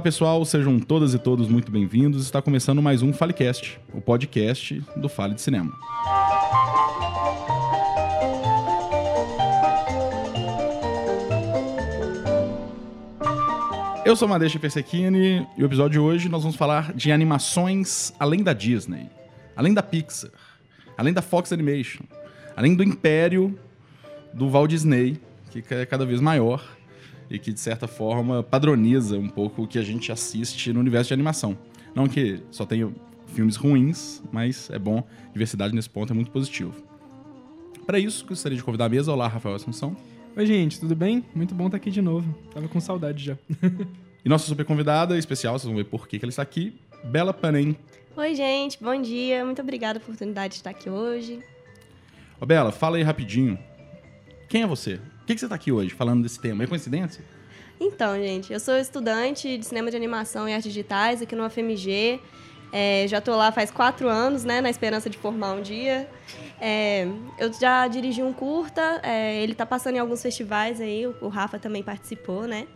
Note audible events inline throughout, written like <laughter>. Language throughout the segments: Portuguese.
Olá pessoal, sejam todas e todos muito bem-vindos. Está começando mais um Falecast, o podcast do Fale de Cinema. Eu sou Madeixa Persequini e o episódio de hoje nós vamos falar de animações além da Disney, além da Pixar, além da Fox Animation, além do império do Walt Disney, que é cada vez maior e que, de certa forma, padroniza um pouco o que a gente assiste no universo de animação. Não que só tenha filmes ruins, mas é bom. Diversidade nesse ponto é muito positivo. Para isso, gostaria de convidar a mesa. Olá, Rafael Assunção. Oi, gente, tudo bem? Muito bom estar aqui de novo. Tava com saudade já. <laughs> e nossa super convidada especial, vocês vão ver por que, que ela está aqui, Bela Panem. Oi, gente, bom dia. Muito obrigada pela oportunidade de estar aqui hoje. Ô, Bela, fala aí rapidinho. Quem é você? Que, que você está aqui hoje falando desse tema? É coincidência? Então, gente, eu sou estudante de cinema de animação e artes digitais aqui no UFMG. É, já estou lá faz quatro anos, né, na esperança de formar um dia. É, eu já dirigi um curta, é, ele está passando em alguns festivais aí, o, Rafa também participou, né?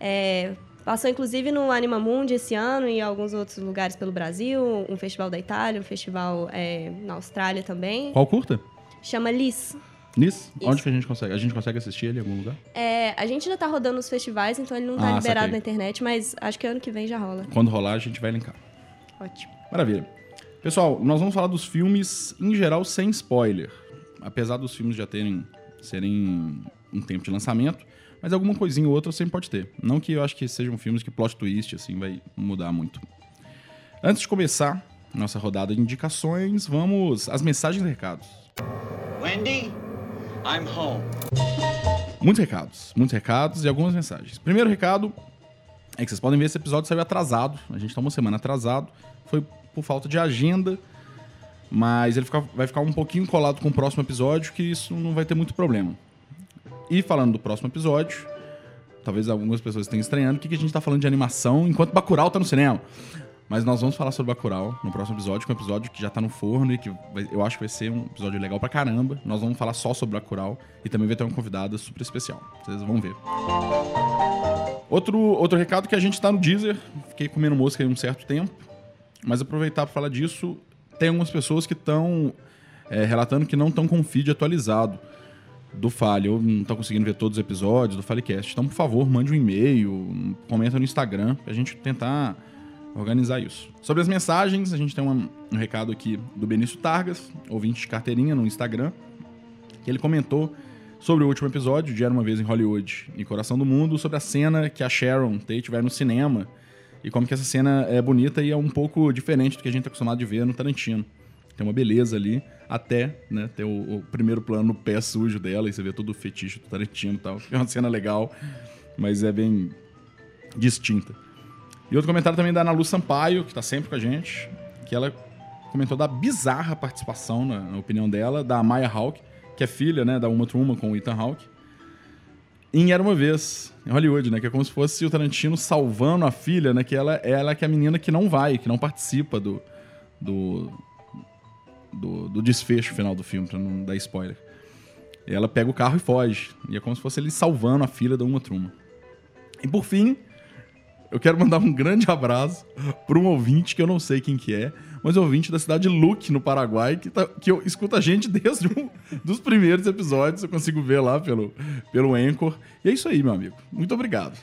É, passou inclusive no Anima Mundi esse ano e em alguns outros lugares pelo Brasil, um festival da Itália, um festival é, na Austrália também. Qual curta? Chama Liz. Nisso? Onde que a gente consegue? A gente consegue assistir ele em algum lugar? É, a gente ainda tá rodando os festivais, então ele não tá ah, liberado saquei. na internet, mas acho que ano que vem já rola. Quando rolar, a gente vai linkar. Ótimo. Maravilha. Pessoal, nós vamos falar dos filmes em geral sem spoiler. Apesar dos filmes já terem serem um tempo de lançamento, mas alguma coisinha ou outra sempre pode ter. Não que eu acho que sejam filmes que plot twist assim vai mudar muito. Antes de começar nossa rodada de indicações, vamos às mensagens e recados. Wendy, I'm home. Muitos recados, muitos recados e algumas mensagens. Primeiro recado é que vocês podem ver esse episódio saiu atrasado. A gente tá uma semana atrasado. Foi por falta de agenda. Mas ele fica, vai ficar um pouquinho colado com o próximo episódio, que isso não vai ter muito problema. E falando do próximo episódio, talvez algumas pessoas estejam estranhando, o que, que a gente tá falando de animação enquanto Bacurau tá no cinema. Mas nós vamos falar sobre Bacurau no próximo episódio, que é um episódio que já tá no forno e que vai, eu acho que vai ser um episódio legal pra caramba. Nós vamos falar só sobre Bacurau e também vai ter uma convidada super especial. Vocês vão ver. Outro, outro recado que a gente tá no Deezer. Fiquei comendo mosca aí um certo tempo. Mas aproveitar para falar disso, tem algumas pessoas que estão é, relatando que não estão com o feed atualizado do Fale, ou não estão conseguindo ver todos os episódios do Falecast. Então, por favor, mande um e-mail, comenta no Instagram, pra gente tentar organizar isso. Sobre as mensagens, a gente tem uma, um recado aqui do Benício Targas, ouvinte de carteirinha no Instagram, que ele comentou sobre o último episódio de Era Uma Vez em Hollywood e Coração do Mundo, sobre a cena que a Sharon Tate vai no cinema e como que essa cena é bonita e é um pouco diferente do que a gente está acostumado de ver no Tarantino. Tem uma beleza ali, até né, ter o, o, primeiro plano no pé sujo dela e você vê todo o fetiche do Tarantino e tal. <laughs> É uma cena legal, mas é bem distinta. E outro comentário também da Ana Lu Sampaio, que está sempre com a gente, que ela comentou da bizarra participação, na, na, opinião dela, da Maya Hawke, que é filha né, da Uma Truma com o Ethan Hawke, em Era Uma Vez, em Hollywood, né? Que é como se fosse o Tarantino salvando a filha, né? Que ela, ela é que é a menina que não vai, que não participa do, do, do, do desfecho final do filme, pra não dar spoiler. Ela pega o carro e foge. E é como se fosse ele salvando a filha da Uma Truma. E por fim, eu quero mandar um grande abraço para um ouvinte que eu não sei quem que é, mas é ouvinte da cidade de Luque, no Paraguai, que, tá, que eu, escuta a gente <laughs> desde um dos primeiros episódios. Eu consigo ver lá pelo, pelo Anchor. E é isso aí, meu amigo. Muito obrigado.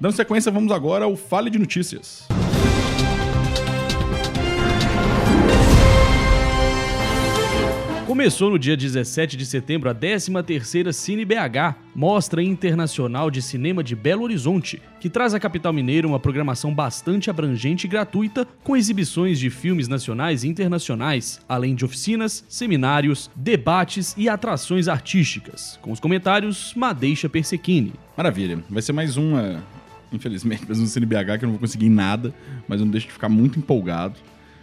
Dando sequência, vamos agora ao Fale de Notícias. Começou no dia 17 de setembro a 13ª Cine BH, Mostra Internacional de Cinema de Belo Horizonte, que traz à capital mineira uma programação bastante abrangente e gratuita, com exibições de filmes nacionais e internacionais, além de oficinas, seminários, debates e atrações artísticas. Com os comentários, Madeixa Persequini. Maravilha, vai ser mais uma, infelizmente, mais um Cine BH que eu não vou conseguir nada, mas eu não deixo de ficar muito empolgado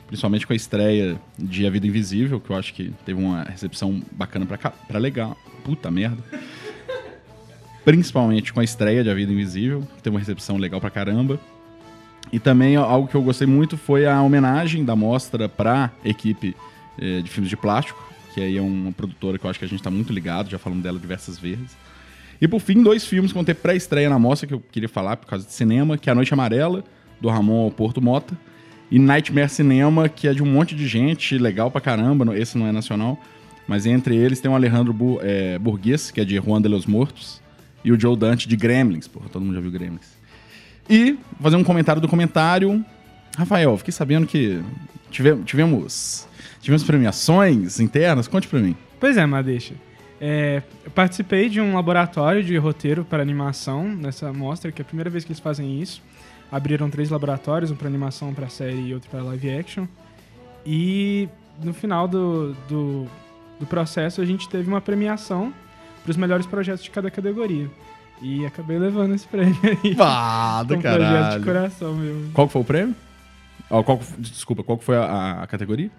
principalmente com a estreia de A Vida Invisível, que eu acho que teve uma recepção bacana pra, cá, pra legal. Puta merda. principalmente com a estreia de A Vida Invisível, que teve uma recepção legal pra caramba. E também algo que eu gostei muito foi a homenagem da mostra pra equipe eh, de filmes de plástico, que aí é uma produtora que eu acho que a gente tá muito ligado, já falamos dela diversas vezes. E por fim, dois filmes que vão ter pré-estreia na mostra que eu queria falar por causa de cinema, que é A Noite Amarela, do Ramon Porto Mota, e Nightmare Cinema, que é de um monte de gente, legal pra caramba, esse não é nacional, mas entre eles tem o Alejandro Bu é, Burguês, que é de Juan de los Mortos, e o Joe Dante de Gremlins, porra, todo mundo já viu Gremlins. E fazer um comentário do comentário. Rafael, fiquei sabendo que tive- tivemos, tivemos premiações internas, conte pra mim. Pois é, Madeixa. É, eu participei de um laboratório de roteiro para animação nessa mostra, que é a primeira vez que eles fazem isso. Abriram três laboratórios, um para animação, para série e outro para live action. E no final do, do, do processo a gente teve uma premiação para os melhores projetos de cada categoria. E acabei levando esse prêmio aí. <laughs> Ah, <laughs> um projeto de coração meu. Qual foi o prêmio? Ó, qual, desculpa, qual foi a, a categoria?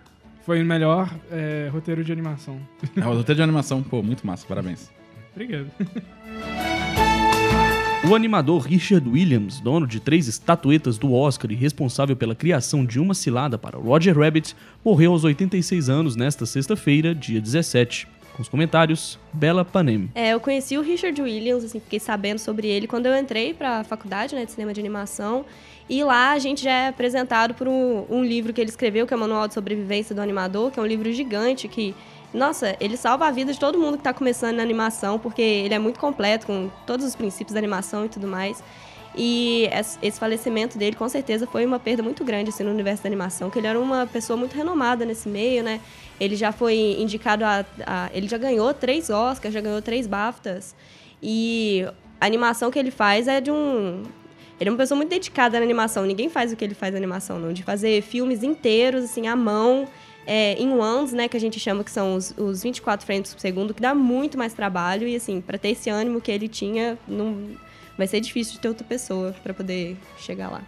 Foi o melhor é, roteiro de animação. É o roteiro de animação. Pô, muito massa, parabéns. Obrigado. <laughs> O animador Richard Williams, dono de três estatuetas do Oscar e responsável pela criação de uma cilada para Roger Rabbit, morreu aos 86 anos nesta sexta-feira, dia 17. Com os comentários, Bela Panem. É, eu conheci o Richard Williams, assim, fiquei sabendo sobre ele quando eu entrei para a faculdade né, de cinema de animação. E lá a gente já é apresentado por um, um livro que ele escreveu, que é o Manual de Sobrevivência do Animador, que é um livro gigante que, nossa, ele salva a vida de todo mundo que está começando na animação, porque ele é muito completo, com todos os princípios da animação e tudo mais. E es- esse falecimento dele, com certeza, foi uma perda muito grande assim, no universo da animação, que ele era uma pessoa muito renomada nesse meio, né? Ele já foi indicado a, a- Ele já ganhou três Oscars, já ganhou três BAFTAs. E a animação que ele faz é de um. Ele é uma pessoa muito dedicada na animação. Ninguém faz o que ele faz na animação, não. De fazer filmes inteiros, assim, à mão, é, em ones, né? Que a gente chama que são os, os 24 frames por segundo, que dá muito mais trabalho. E, assim, para ter esse ânimo que ele tinha, não, vai ser difícil de ter outra pessoa para poder chegar lá.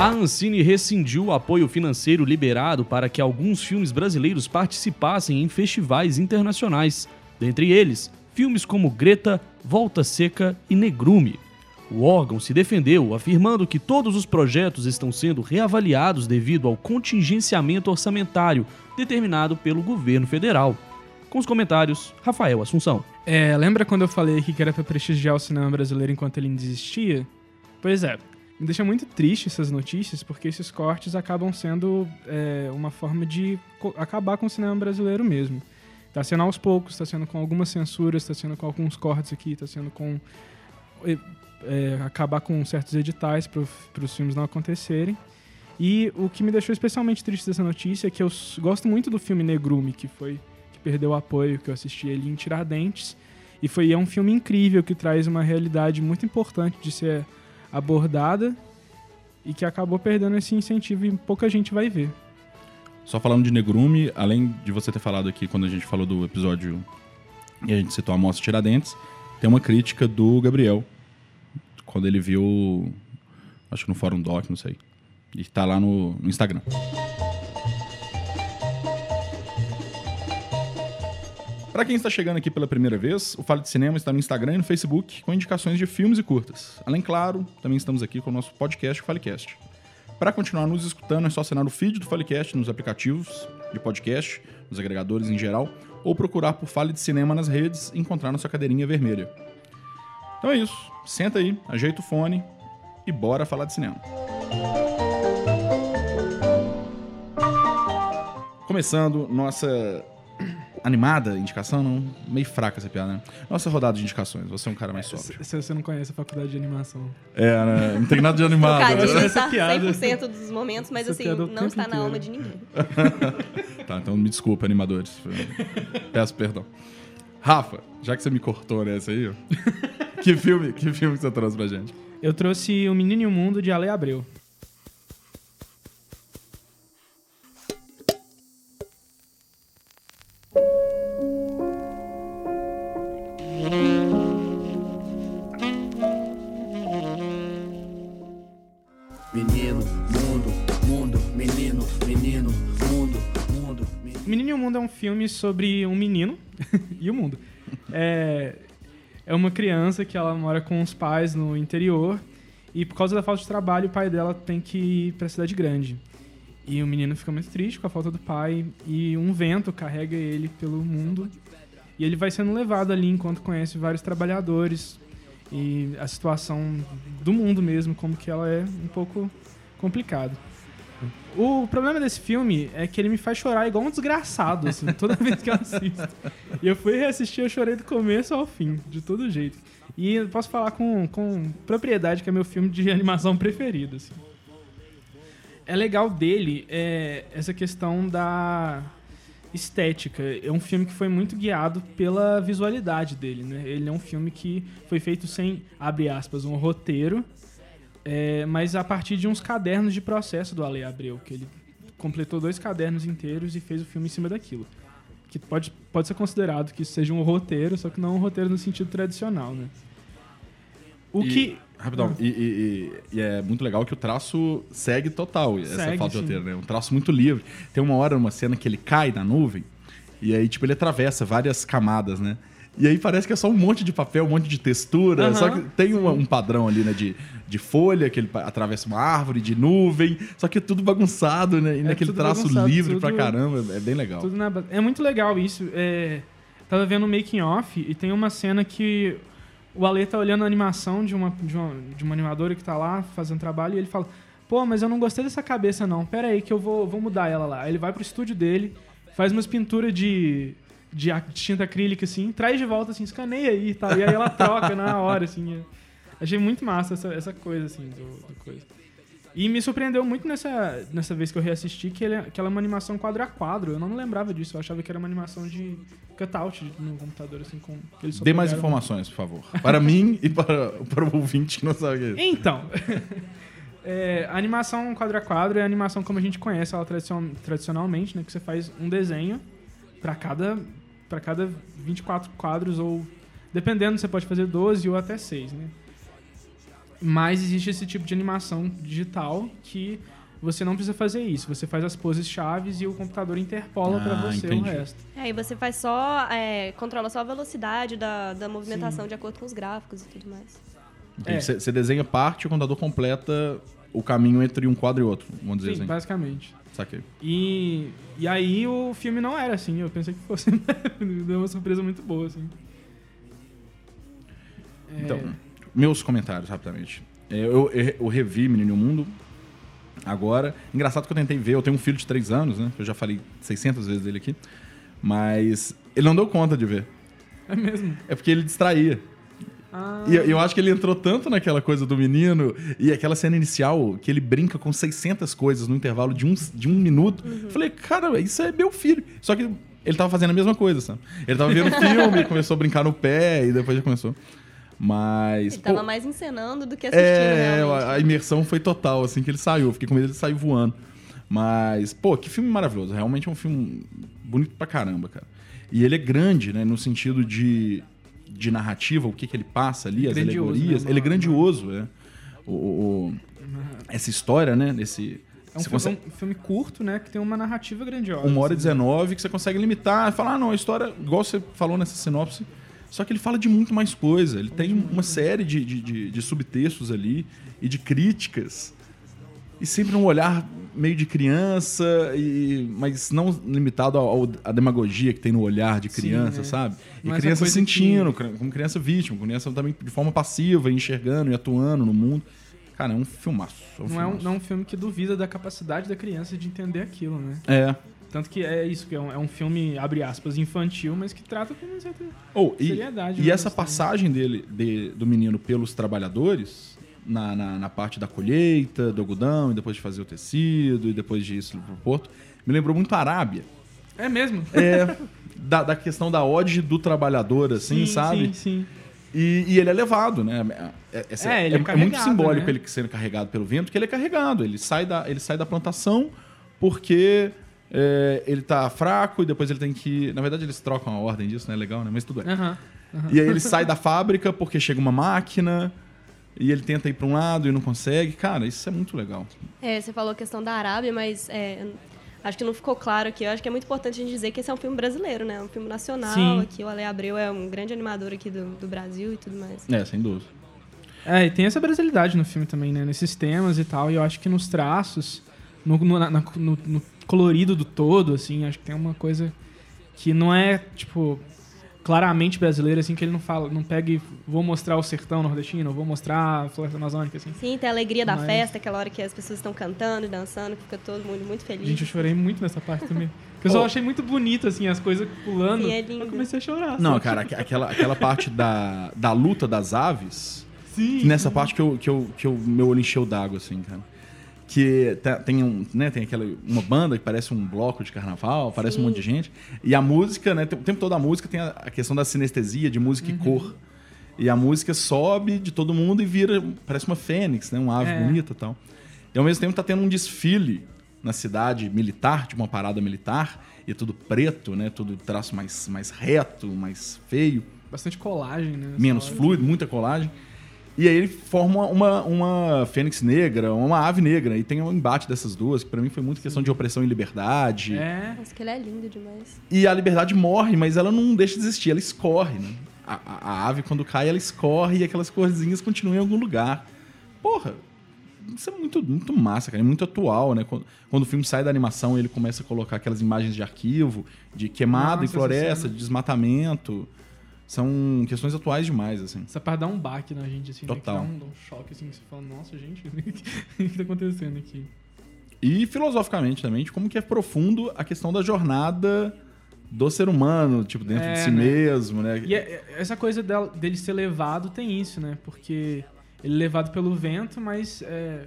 A Ancine rescindiu o apoio financeiro liberado para que alguns filmes brasileiros participassem em festivais internacionais. Dentre eles, filmes como Greta, Volta Seca e Negrume. O órgão se defendeu, afirmando que todos os projetos estão sendo reavaliados devido ao contingenciamento orçamentário determinado pelo governo federal. Com os comentários, Rafael Assunção. É, lembra quando eu falei que era pra prestigiar o cinema brasileiro enquanto ele ainda existia? Pois é. Me deixa muito triste essas notícias, porque esses cortes acabam sendo é, uma forma de acabar com o cinema brasileiro mesmo. Tá sendo aos poucos, tá sendo com algumas censuras, tá sendo com alguns cortes aqui, tá sendo com. É, acabar com certos editais para os filmes não acontecerem. E o que me deixou especialmente triste dessa notícia é que eu gosto muito do filme Negrume, que foi que perdeu o apoio, que eu assisti ele em Tiradentes. E foi é um filme incrível que traz uma realidade muito importante de ser abordada e que acabou perdendo esse incentivo e pouca gente vai ver. Só falando de Negrume, além de você ter falado aqui quando a gente falou do episódio e a gente citou a Mostra Tiradentes, tem uma crítica do Gabriel, quando ele viu, acho que no Fórum Doc, não sei, e tá lá no, no Instagram. Para quem está chegando aqui pela primeira vez, o Fala de Cinema está no Instagram e no Facebook com indicações de filmes e curtas. Além, claro, também estamos aqui com o nosso podcast, o Falecast. Para continuar nos escutando, é só assinar o feed do Falecast nos aplicativos de podcast, nos agregadores em geral, ou procurar por Fale de Cinema nas redes e encontrar na sua cadeirinha vermelha. Então é isso. Senta aí, ajeita o fone e bora falar de cinema. Começando nossa animada indicação, não, meio fraca essa piada, né? Nossa rodada de indicações. Você é um cara mais sóbrio. Se você não conhece a faculdade de animação. É, né? Não tem nada de animado. né? Trocadilho essa tá piada- 100% dos momentos, mas essa assim, não está na inteiro. alma de ninguém. <laughs> Tá, então me desculpa, animadores. <laughs> Peço perdão. Rafa, já que você me cortou nessa aí, <laughs> que filme, que filme que você trouxe pra gente? Eu trouxe O Menino e o Mundo de Ale Abreu. Filme sobre um menino <laughs> e o mundo. É, é uma criança que ela mora com os pais no interior e por causa da falta de trabalho o pai dela tem que ir pra cidade grande. E o menino fica muito triste com a falta do pai e um vento carrega ele pelo mundo E ele vai sendo levado ali enquanto conhece vários trabalhadores e a situação do mundo mesmo, como que ela é um pouco O problema desse filme é que ele me faz chorar igual um desgraçado, assim, <laughs> toda vez que eu assisto. E eu fui reassistir, eu chorei do começo ao fim, de todo jeito. E posso falar com, com propriedade que é meu filme de <laughs> animação preferido, assim. É legal dele é, essa questão da estética. É um filme que foi muito guiado pela visualidade dele, né? Ele é um filme que foi feito sem, abre aspas, um roteiro, é, mas a partir de uns cadernos de processo do Ale Abreu, que ele completou dois cadernos inteiros e fez o filme em cima daquilo. Que pode, pode ser considerado que isso seja um roteiro, só que não um roteiro no sentido tradicional, né? O E- que... Rapidão, e, e- e- e é muito legal que o traço segue total essa Segue, falta de roteiro, né? Um traço muito livre. Tem uma hora, uma cena que ele cai na nuvem, e aí, tipo, ele atravessa várias camadas, né? E aí parece que é só um monte de papel, um monte de textura. Aham, só que tem uma- um padrão ali, né? De, de folha, que ele atravessa uma árvore, de nuvem. Só que é tudo bagunçado, né? E naquele tudo traço livre pra tudo- caramba. É bem legal. Na. É muito legal isso. É, tava vendo o making off e tem uma cena que o Ale tá olhando a animação de uma, de uma, de uma animadora que tá lá fazendo trabalho e ele fala: Pô, mas eu não gostei dessa cabeça, não. Pera aí, que eu vou, vou mudar ela lá. Aí ele vai pro estúdio dele, faz umas pinturas de, de tinta acrílica, assim, traz de volta, assim, escaneia aí e tal. E aí ela troca na hora, assim. é. Achei muito massa essa, essa coisa, assim, do, do coisa. E me surpreendeu muito nessa, nessa vez que eu reassisti que, ele, que ela é uma animação quadro a quadro. Eu não lembrava disso, eu achava que era uma animação de cutout no computador, assim, com que eles Dê mais informações, por favor. Para mim e para, para o ouvinte que não sabe o que é isso. Então, <laughs> é, a animação quadro a quadro é a animação como a gente conhece ela tradicion- tradicionalmente, né? Que você faz um desenho para cada, para cada 24 quadros, ou dependendo, você pode fazer 12 ou até 6, né? Mas existe esse tipo de animação digital que você não precisa fazer isso. Você faz as poses chaves e o computador interpola para Ah, você entendi. o resto. Aí você faz só. é, controla só a velocidade da, da movimentação de acordo com os gráficos e tudo mais. É. Você você desenha parte e o contador completa o caminho entre um quadro e outro, vamos dizer Sim, assim. basicamente. Saquei. E, e aí o filme não era assim, eu pensei que fosse. <laughs> Deu uma surpresa muito boa, assim. É, Então, meus comentários, rapidamente. É, Eu, eu, eu revi Menino o Mundo agora. Engraçado que eu tentei ver, eu tenho um filho de 3 anos, né? Eu já falei 600 vezes dele aqui. Mas ele não deu conta de ver. É mesmo. É porque ele distraía. Ah, E eu- acho que ele entrou tanto naquela coisa do menino e aquela cena inicial que ele brinca com 600 coisas no intervalo de um, de um minuto. Eu Falei, cara, isso é meu filho. Só que ele tava fazendo a mesma coisa, sabe? Ele tava vendo filme, <laughs> começou a brincar no pé e depois já começou. Mas. Ele pô, tava mais encenando do que assistindo, é, realmente. a, imersão foi total, assim que ele saiu. Eu Fiquei com medo de sair voando. Mas, pô, que filme maravilhoso. Realmente é um filme bonito pra caramba, cara. E ele é grande, né? No sentido de, de narrativa, o que, que ele passa ali, as alegorias. né? Ele é Uma- grandioso, é. O, o- essa história, né? Nesse. é um filme, consegue- um filme curto, né? Que tem uma narrativa grandiosa. uma hora e assim. 19 que você consegue limitar, falar, ah, não, a história, igual você falou nessa sinopse, só que ele fala de muito mais coisa. Ele tem uma série de, de, de- de subtextos ali e de críticas. E sempre um olhar meio de criança, e, mas não limitado ao- à demagogia que tem no olhar de Sim, criança, é. sabe? E Não é criança sentindo, como criança vítima, criança também de forma passiva, enxergando e atuando no mundo. Cara, é um filmaço. É um Não é, um, filmaço. não é um filme que duvida da capacidade da criança de entender aquilo, né? É. Tanto que é isso, que é um, é um filme, abre aspas, infantil, mas que trata com uma certa Oh, e, seriedade. e né, essa passagem dele, de- do menino pelos trabalhadores, na, na, na parte da colheita, do algodão, e depois de fazer o tecido, e depois disso pro porto, me lembrou muito a Arábia. É mesmo? É, <laughs> da, da questão da ode do trabalhador, assim, sabe? Sim, sim. E, e ele é levado, né? É, essa- É, ele é muito simbólico né? ele sendo carregado pelo vento, que ele é carregado. Ele sai da, ele sai da plantação porque é, ele tá fraco e depois ele tem que. Na verdade, eles trocam a ordem disso, né? Legal, né? Mas tudo bem. Aham. E aí ele sai da fábrica porque chega uma máquina e ele tenta ir para um lado e não consegue. Cara, isso é muito legal. É, você falou a questão da Arábia, mas é, acho que não ficou claro aqui. Eu acho que é muito importante a gente dizer que esse é um filme brasileiro, né? Um filme nacional. Sim. Aqui o Ale Abreu é um grande animador aqui do, do Brasil e tudo mais. É, sem dúvida. É, e tem essa brasilidade no filme também, né? Nesses temas e tal. E eu acho que nos traços, no, no, na- no- no colorido do todo, assim, acho que tem uma coisa que não é, tipo. Claramente brasileiro, assim, que ele não fala, não pega e vou mostrar o sertão nordestino, vou mostrar a floresta amazônica, assim. Sim, tem a alegria da Mas- festa, aquela hora que as pessoas estão cantando e dançando, fica todo mundo muito feliz. Gente, eu chorei muito nessa parte também. Eu só <laughs> Oh. achei muito bonito, assim, as coisas pulando. Sim, é lindo. Eu comecei a chorar. Não, cara, aqu- aquela, aquela parte da, da luta das aves, Sim. nessa parte que, eu, que, eu, que eu, meu olho encheu d'água, assim, cara. Que tá- tem, um, né, tem aquela, uma banda que parece um bloco de carnaval, parece um Sim. monte de gente. E a música, né, o tempo todo a música tem a, a questão da sinestesia, de música Uhum. e cor. E a música sobe de todo mundo e vira, parece uma fênix, né, uma ave É. bonita e tal. E ao mesmo tempo tá tendo um desfile na cidade militar, tipo uma parada militar, e é tudo preto, né, tudo traço mais, mais reto, mais feio Bastante colagem, né? menos fluido, muita colagem. E aí ele forma uma, uma fênix negra, uma ave negra. E tem um embate dessas duas, que pra mim foi muito questão de opressão e liberdade. É. Nossa, que ele é lindo demais. E a liberdade morre, mas ela não deixa de existir, ela escorre, né? A, a- a ave, quando cai, ela escorre e aquelas corzinhas continuam em algum lugar. Porra, isso é muito, muito massa, cara. É muito atual, né? Quando, quando o filme sai da animação, ele começa a colocar aquelas imagens de arquivo, de queimada em Nossa, floresta, essa cena. de desmatamento. São questões atuais demais, assim. Essa parte dá um baque na gente, assim, né, Total. dá um, um choque, assim, que você fala, nossa, gente, <laughs> o que tá acontecendo aqui? E filosoficamente também, como que é profundo a questão da jornada do ser humano, tipo, dentro É, de si né? mesmo, né? E é- é- essa coisa del- dele ser levado tem isso, né? Porque ele é levado pelo vento, mas é,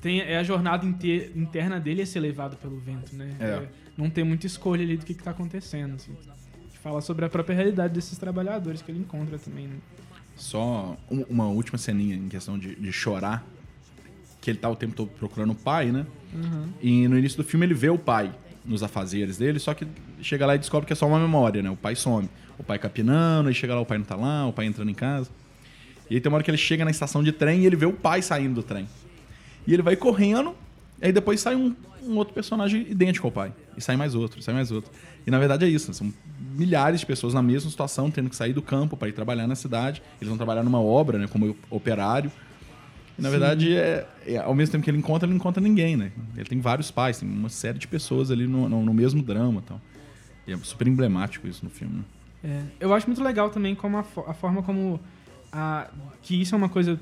tem, é a jornada inte- interna dele é ser levado pelo vento, né? É. não ter muita escolha ali do que, que tá acontecendo, assim. Fala sobre a própria realidade desses trabalhadores que ele encontra também, né? Só um- uma última ceninha em questão de, de chorar, que ele tá o tempo todo procurando o pai, né? Uhum. E no início do filme ele vê o pai nos afazeres dele, só que chega lá e descobre que é só uma memória, né? O pai some. O pai capinando, aí chega lá, o pai não tá lá, o pai entrando em casa. E aí tem uma hora que ele chega na estação de trem e ele vê o pai saindo do trem. E ele vai correndo, aí depois sai um, um outro personagem idêntico ao pai. E sai mais outro, sai mais outro. E na verdade é isso, né? são milhares de pessoas na mesma situação, tendo que sair do campo para ir trabalhar na cidade. Eles vão trabalhar numa obra, né? Como operário. E na verdade, é, é- ao mesmo tempo que ele encontra, ele não encontra ninguém, né? Ele tem vários pais, tem uma série de pessoas ali no, no, no mesmo drama tal. E é super emblemático isso no filme. né? É, eu acho muito legal também como a, a forma como a, que isso é uma coisa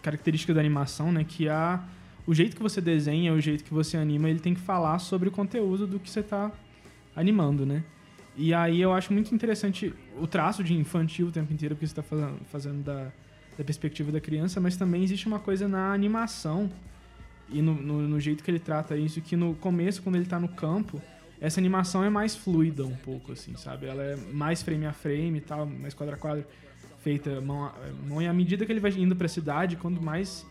característica da animação, né? Que a, o jeito que você desenha, o jeito que você anima, ele tem que falar sobre o conteúdo do que você está animando, né? E aí eu acho muito interessante o traço de infantil o tempo inteiro, porque você está fazendo, fazendo da, da perspectiva da criança, mas também existe uma coisa na animação e no, no, no jeito que ele trata isso, que no começo, quando ele tá no campo, essa animação é mais fluida um pouco, assim, sabe? Ela é mais frame a frame e tal, mais quadro a quadro, feita mão a mão. E à medida que ele vai indo pra cidade, quanto mais,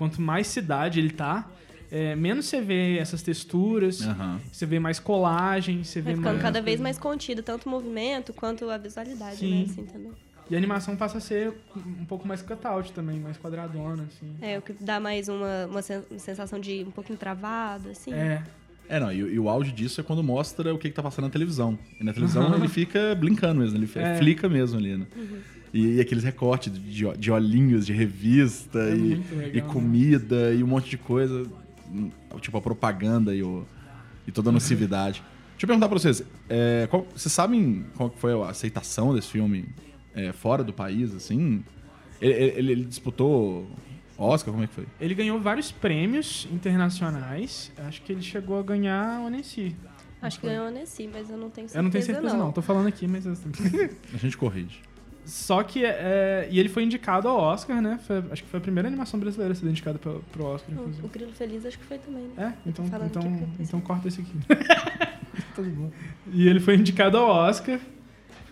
quanto mais cidade ele tá, é, menos você vê essas texturas, Aham. você vê mais colagem, você Vai vê ficando mais... cada vez mais contido, tanto o movimento quanto a visualidade, Sim. né? Assim, também. E a animação passa a ser um pouco mais cutout também, mais quadradona, assim. É, o que dá mais uma, uma sen- sensação de um pouquinho travado, assim. É, É, não, e, e o auge disso é quando mostra o que, que tá passando na televisão. E na televisão ele fica blincando mesmo, ele É. flica mesmo ali, né? E, e aqueles recortes de, de- de olhinhos de revista É e, legal, e né? comida e um monte de coisa. hum, Tipo a propaganda e, o, e toda a nocividade. <laughs> Deixa eu perguntar pra vocês, é, qual- vocês sabem qual foi a aceitação desse filme é, fora do país, assim? Ele, ele- ele disputou Oscar, como é que foi? Ele ganhou vários prêmios internacionais. Acho que ele chegou a ganhar o Annecy. Acho que ganhou a Nessie, mas eu não tenho certeza, Eu não tenho certeza, não. Tô falando aqui, mas... assim. <laughs> A gente corrige. Só que... É, e ele foi indicado ao Oscar, né? Foi- acho que foi a primeira animação brasileira a ser indicada pro, pro Oscar, O, inclusive. o Grilo Feliz acho que foi também, né? É? Então, então, pensei. então corta esse aqui. <laughs> Tudo bom. E ele foi indicado ao Oscar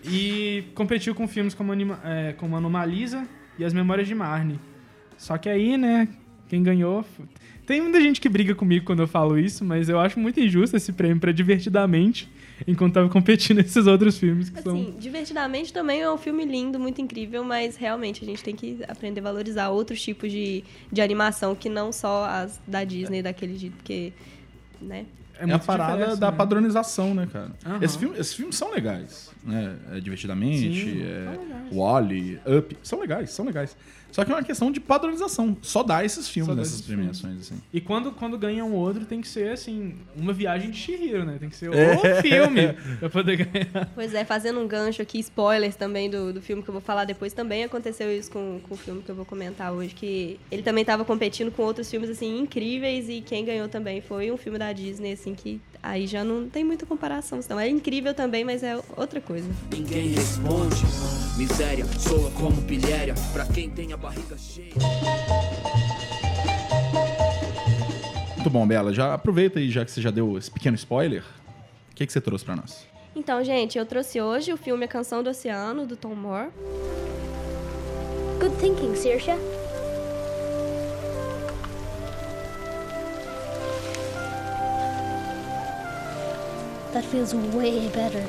e competiu com filmes como, Anima, é, como Anomalisa e As Memórias de Marnie. Só que aí, né, quem ganhou... Tem muita gente que briga comigo quando eu falo isso, mas eu acho muito injusto esse prêmio pra Divertidamente, enquanto tava competindo <laughs> esses outros filmes que são... Assim, Divertidamente também é um filme lindo, muito incrível, mas realmente a gente tem que aprender a valorizar outros tipos de, de animação que não só as da Disney daquele jeito, porque, né? É, a muito parada da né? padronização, né, cara? Aham. Esses, filmes, esses filmes são legais, né? É, Divertidamente, Sim, é, são legais. Wally, Up, são legais, são legais. Só que é uma questão de padronização. Só dá esses filmes Só dá nessas esses filmes. premiações, assim. E quando, quando ganha um outro, tem que ser, assim, uma viagem de Shihiro, né? Tem que ser É. o filme <laughs> pra poder ganhar. Pois é, fazendo um gancho aqui, spoilers também do, do filme que eu vou falar depois, também aconteceu isso com, com o filme que eu vou comentar hoje, que ele também estava competindo com outros filmes, assim, incríveis, e quem ganhou também foi um filme da Disney, assim, que aí já não tem muita comparação, então é incrível também, mas é outra coisa. Ninguém responde. Miséria soa como pilhéria pra quem tem a barriga cheia. Muito bom, Bela. Já aproveita aí, já que você já deu esse pequeno spoiler. O que, que você trouxe pra nós? Então, gente, eu trouxe hoje o filme A Canção do Oceano, do Tom Moore. Good thinking, Saoirse. That feels way better.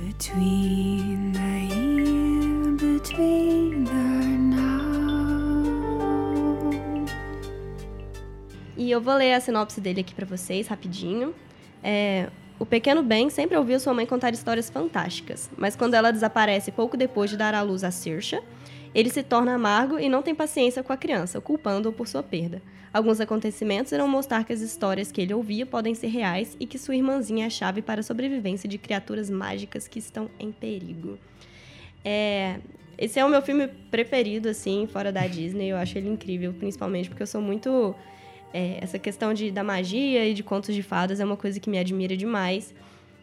Between the here, between the now. E eu vou ler a sinopse dele aqui pra vocês, rapidinho. É, o pequeno Ben sempre ouviu sua mãe contar histórias fantásticas, mas quando ela desaparece pouco depois de dar à luz a Saoirse, ele se torna amargo e não tem paciência com a criança, culpando-o por sua perda. Alguns acontecimentos irão mostrar que as histórias que ele ouvia podem ser reais e que sua irmãzinha é a chave para a sobrevivência de criaturas mágicas que estão em perigo. É, esse é o meu filme preferido, assim, fora da Disney. Eu acho ele incrível, principalmente porque eu sou muito. é, essa questão de, da magia e de contos de fadas é uma coisa que me admira demais.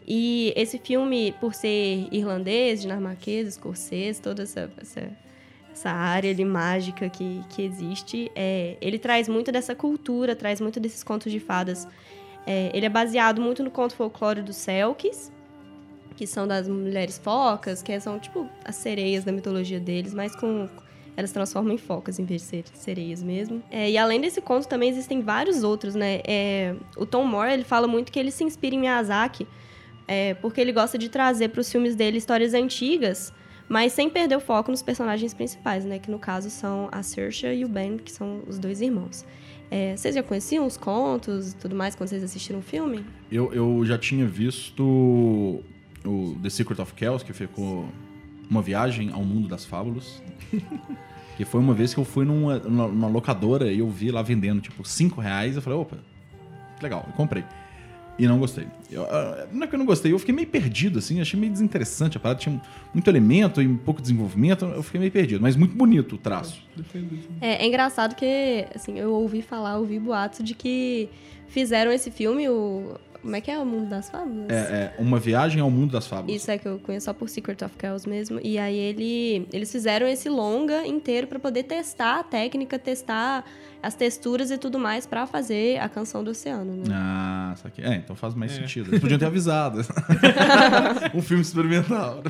E esse filme, por ser irlandês, dinamarquês, escocês, toda essa, essa, essa área ali mágica que, que existe, é, ele traz muito dessa cultura, traz muito desses contos de fadas. É, ele é baseado muito no conto folclore dos Selkis, que são das mulheres focas, que são tipo as sereias da mitologia deles, mas com elas transformam em focas em vez de ser sereias mesmo. É, e além desse conto também existem vários outros, né? É, o Tom Moore ele fala muito que ele se inspira em Miyazaki, é, porque ele gosta de trazer para os filmes dele histórias antigas, mas sem perder o foco nos personagens principais, né? Que no caso são a Saoirse e o Ben, que são os dois irmãos. É, vocês já conheciam os contos e tudo mais quando vocês assistiram o filme? Eu, eu já tinha visto o The Secret of Kells, que ficou uma viagem ao mundo das fábulas. <laughs> que foi uma vez que eu fui numa, numa- locadora e eu vi lá vendendo, tipo, 5 reais. Eu falei, opa, legal, eu comprei. E não gostei. Eu, ah, não é que eu não gostei, eu fiquei meio perdido, assim, achei meio desinteressante. A parada tinha muito elemento e um pouco de desenvolvimento, eu fiquei meio perdido, mas muito bonito o traço. É, é engraçado que, assim, eu ouvi falar, ouvi boatos de que fizeram esse filme, o. Como é que é o Mundo das Fábulas? É, é uma viagem ao mundo das fábulas. Isso é que eu conheço só por Secret of Kells mesmo. E aí ele, eles fizeram esse longa inteiro pra poder testar a técnica, testar as texturas e tudo mais pra fazer a canção do oceano, né? Ah, isso aqui. É, então faz mais sentido. Eles podiam ter avisado. <laughs> <laughs> um filme experimental.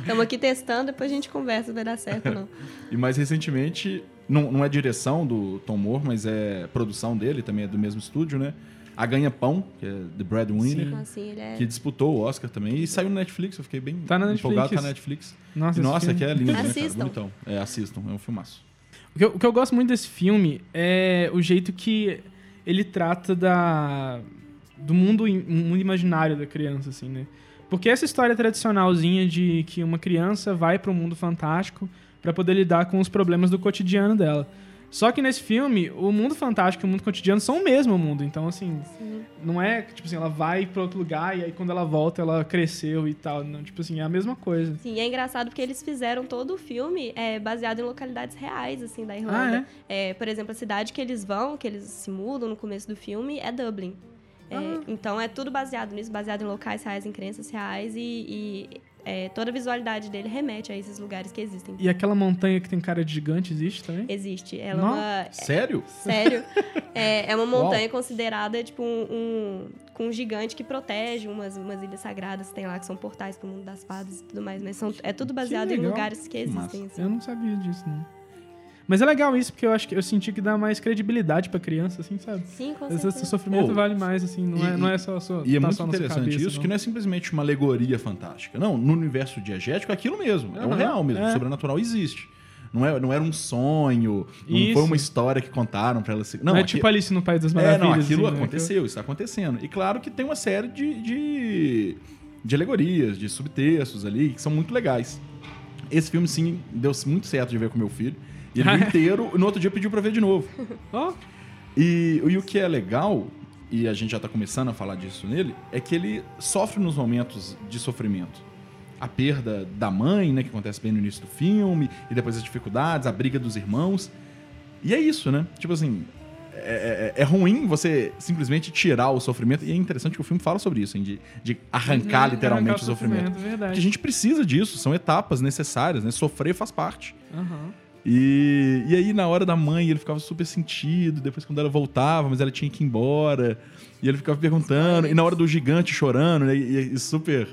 Estamos aqui testando, depois a gente conversa se vai dar certo ou não. E mais recentemente, não, não é direção do Tom Moore, mas é produção dele, também é do mesmo estúdio, né? A Ganha Pão, que é The Breadwinner, Então, assim, ele é. que disputou o Oscar também. E saiu no Netflix, eu fiquei bem Tá na empolgado, Netflix. tá na Netflix. Nossa, E, nossa, filme- que é lindo, né, cara? Assistam. Bonitão. É, assistam, é um filmaço. O que, eu, o que eu gosto muito desse filme é o jeito que ele trata da do mundo, mundo imaginário da criança, assim, né? Porque essa história tradicionalzinha de que uma criança vai para um mundo fantástico para poder lidar com os problemas do cotidiano dela. Só que nesse filme, o mundo fantástico e o mundo cotidiano são o mesmo mundo. Então, assim, não é que, tipo assim, ela vai para outro lugar e aí quando ela volta ela cresceu e tal. Não, tipo assim, é a mesma coisa. Sim, é engraçado porque eles fizeram todo o filme é, baseado em localidades reais, assim, da Irlanda. É, por exemplo, a cidade que eles vão, que eles se mudam no começo do filme, é Dublin. É, Então é tudo baseado nisso, baseado em locais reais, em crenças reais, e, e, é, toda a visualidade dele remete a esses lugares que existem. E aquela montanha que tem cara de gigante existe também? Existe. Ela Não? é uma. Sério? Sério. <laughs> É, é uma Uau. montanha considerada, tipo, um, um- com um gigante que protege umas, umas ilhas sagradas que tem lá, que são portais pro mundo das fadas e tudo mais. Mas são, é tudo baseado em lugares que existem. assim. Eu não sabia disso, não. Mas é legal isso, porque eu acho que eu senti que dá mais credibilidade pra criança, assim, sabe? Sim, com Esse, certeza. esse sofrimento Oh, vale mais, assim, não, é, e- não é só, só E é tá muito só na sua interessante cabeça, isso, que não é simplesmente uma alegoria fantástica. Não, no universo diegético é aquilo mesmo. É o Aham, real mesmo. é. O sobrenatural existe. Não, é, não era um sonho, não Isso. foi uma história que contaram pra ela se. Não, Não, é aqui- tipo Alice no País das É, Maravilhas. não, aquilo assim, né? aconteceu, isso está acontecendo. E claro que tem uma série de, de de alegorias, de subtextos ali, que são muito legais. Esse filme, sim, deu muito certo de ver com meu filho. Ele viu <laughs> inteiro, e no outro dia pediu pra ver de novo. Ó, E, e o que é legal, e a gente já tá começando a falar disso nele, é que ele sofre nos momentos de sofrimento. A perda da mãe, né, que acontece bem no início do filme, e depois as dificuldades, a briga dos irmãos. E é isso, né? Tipo assim, é, é- é ruim você simplesmente tirar o sofrimento, e é interessante que o filme fala sobre isso, hein, de, de arrancar Uhum, literalmente arrancar o sofrimento. verdade. Porque a gente precisa disso, são etapas necessárias, né? Sofrer faz parte. Aham. E, e aí, na hora da mãe, ele ficava super sentido. Depois, quando ela voltava, mas ela tinha que ir embora. E ele ficava perguntando. E na hora do gigante chorando, né? E, e super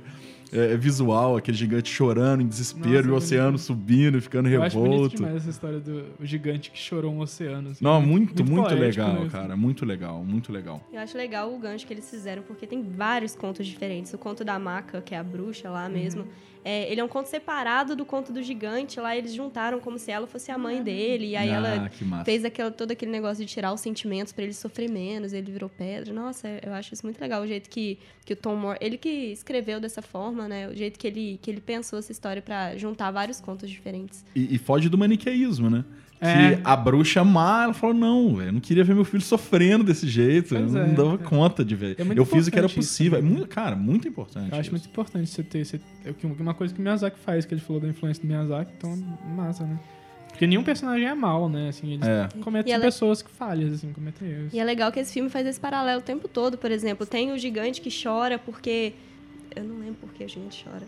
é, visual, aquele gigante chorando em desespero, Nossa, e o é oceano bonito. subindo e ficando Eu acho bonito revolto. demais essa história do gigante que chorou um oceano. assim. Não, muito, muito, poético, legal, né? cara. Muito legal, muito legal. Eu acho legal o gancho que eles fizeram, porque tem vários contos diferentes. O conto da maca, que é a bruxa lá mesmo, é, ele é um conto separado do conto do gigante. Lá eles juntaram como se ela fosse a mãe dele. E aí ah, ela fez aquela, todo aquele negócio de tirar os sentimentos pra ele sofrer menos. Ele virou pedra. Nossa, eu acho isso muito legal. O jeito que, que o Tom Moore... Ele que escreveu dessa forma, né? O jeito que ele, que ele pensou essa história pra juntar vários contos diferentes. E, e foge do maniqueísmo, né? É. Que a bruxa má, ela falou: não, velho, eu não queria ver meu filho sofrendo desse jeito. Pois eu é, não dava é. conta de ver. É eu fiz o que era importante isso possível. É muito, cara, muito importante. Eu acho isso. muito importante você ter. Você, é uma coisa que o Miyazaki faz, que ele falou da influência do Miyazaki, então massa, né? Porque nenhum personagem é mal, né? Assim, eles É. cometem ela- pessoas que falham, assim, cometem erros. E é legal que esse filme faz esse paralelo o tempo todo. Por exemplo, tem o gigante que chora porque... Eu não lembro por que o gigante chora.